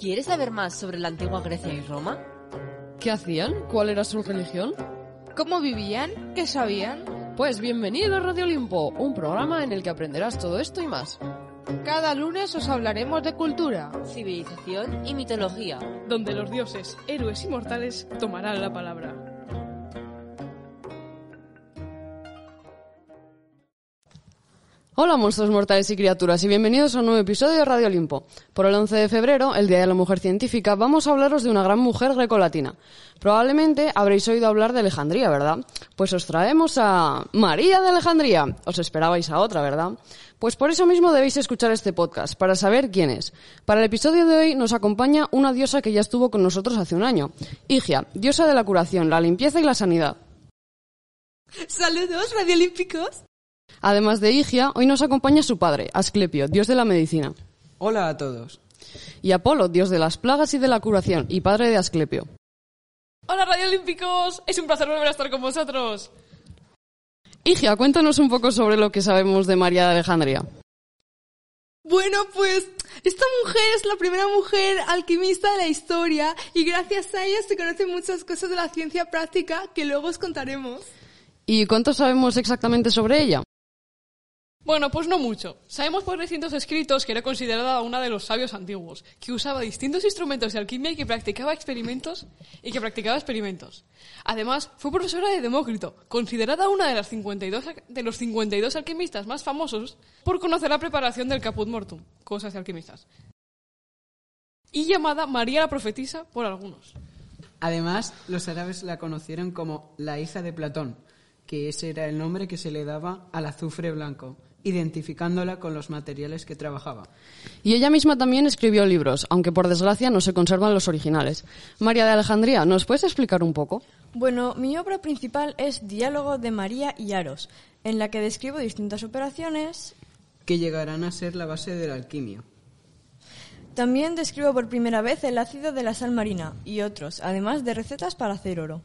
¿Quieres saber más sobre la antigua Grecia y Roma? ¿Qué hacían? ¿Cuál era su religión? ¿Cómo vivían? ¿Qué sabían? Pues bienvenido a Radio Olimpo, un programa en el que aprenderás todo esto y más. Cada lunes os hablaremos de cultura, Civilización y mitología. donde los dioses, héroes y mortales tomarán la palabra. Hola monstruos mortales y criaturas y bienvenidos a un nuevo episodio de Radio Olimpo. Por el 11 de febrero, el Día de la Mujer Científica, vamos a hablaros de una gran mujer grecolatina. Probablemente habréis oído hablar de Alejandría, ¿verdad? Pues os traemos a María de Alejandría. Os esperabais a otra, ¿verdad? Pues por eso mismo debéis escuchar este podcast, para saber quién es. Para el episodio de hoy nos acompaña una diosa que ya estuvo con nosotros hace un año. Higia, diosa de la curación, la limpieza y la sanidad. Saludos, radiolímpicos. Además de Higia, hoy nos acompaña su padre, Asclepio, dios de la medicina. Hola a todos. Y Apolo, dios de las plagas y de la curación, y padre de Asclepio. Hola radiolímpicos, es un placer volver a estar con vosotros. Higia, cuéntanos un poco sobre lo que sabemos de María de Alejandría. Bueno, pues esta mujer es la primera mujer alquimista de la historia y gracias a ella se conocen muchas cosas de la ciencia práctica que luego os contaremos. ¿Y cuánto sabemos exactamente sobre ella? Bueno, pues no mucho. Sabemos por distintos escritos que era considerada una de los sabios antiguos, que usaba distintos instrumentos de alquimia y que practicaba experimentos y que practicaba experimentos. Además, fue profesora de Demócrito, considerada una de las 52 al- de los 52 alquimistas más famosos por conocer la preparación del caput mortum, cosas de alquimistas. Y llamada María la profetisa por algunos. Además, los árabes la conocieron como la hija de Platón, que ese era el nombre que se le daba al azufre blanco, identificándola con los materiales que trabajaba. Y ella misma también escribió libros, aunque por desgracia no se conservan los originales. María de Alejandría, ¿nos puedes explicar un poco? Bueno, mi obra principal es Diálogo de María y Aros, en la que describo distintas operaciones. que llegarán a ser la base de la alquimia. También describo por primera vez el ácido de la sal marina y otros, además de recetas para hacer oro.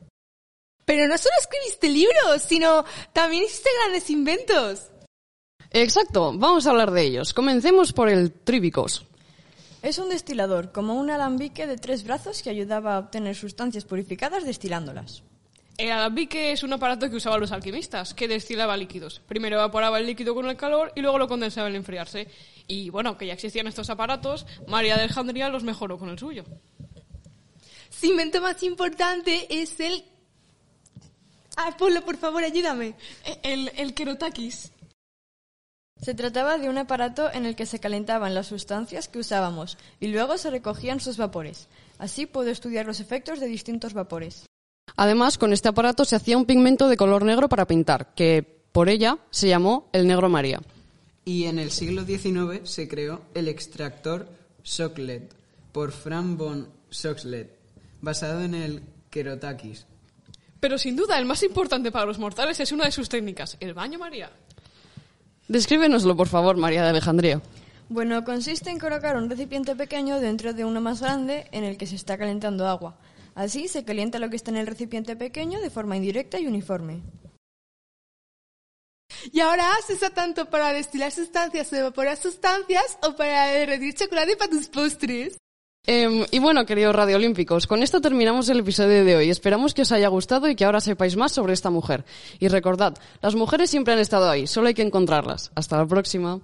Pero no solo escribiste libros, sino también hiciste grandes inventos. Exacto, vamos a hablar de ellos. Comencemos por el tríbicos. Es un destilador, como un alambique de tres brazos que ayudaba a obtener sustancias purificadas destilándolas. El alambique es un aparato que usaban los alquimistas, que destilaba líquidos. Primero evaporaba el líquido con el calor y luego lo condensaba al enfriarse. Y bueno, que ya existían estos aparatos, María de Alejandría los mejoró con el suyo. Su invento más importante es el... Apolo, por favor, ayúdame. El, el kerotakis. Se trataba de un aparato en el que se calentaban las sustancias que usábamos y luego se recogían sus vapores. Así puedo estudiar los efectos de distintos vapores. Además, con este aparato se hacía un pigmento de color negro para pintar, que por ella se llamó el negro María. Y en el siglo XIX se creó el extractor Soxhlet por Frank von Soxhlet, basado en el kerotakis. Pero sin duda, el más importante para los mortales es una de sus técnicas, el baño María. Descríbenoslo, por favor, María de Alejandría. Bueno, consiste en colocar un recipiente pequeño dentro de uno más grande en el que se está calentando agua. Así se calienta lo que está en el recipiente pequeño de forma indirecta y uniforme. Y ahora se usa tanto para destilar sustancias o evaporar sustancias o para derretir chocolate para tus postres. Em, y bueno, queridos radioolímpicos, con esto terminamos el episodio de hoy. Esperamos que os haya gustado y que ahora sepáis más sobre esta mujer. Y recordad, las mujeres siempre han estado ahí, solo hay que encontrarlas. Hasta la próxima.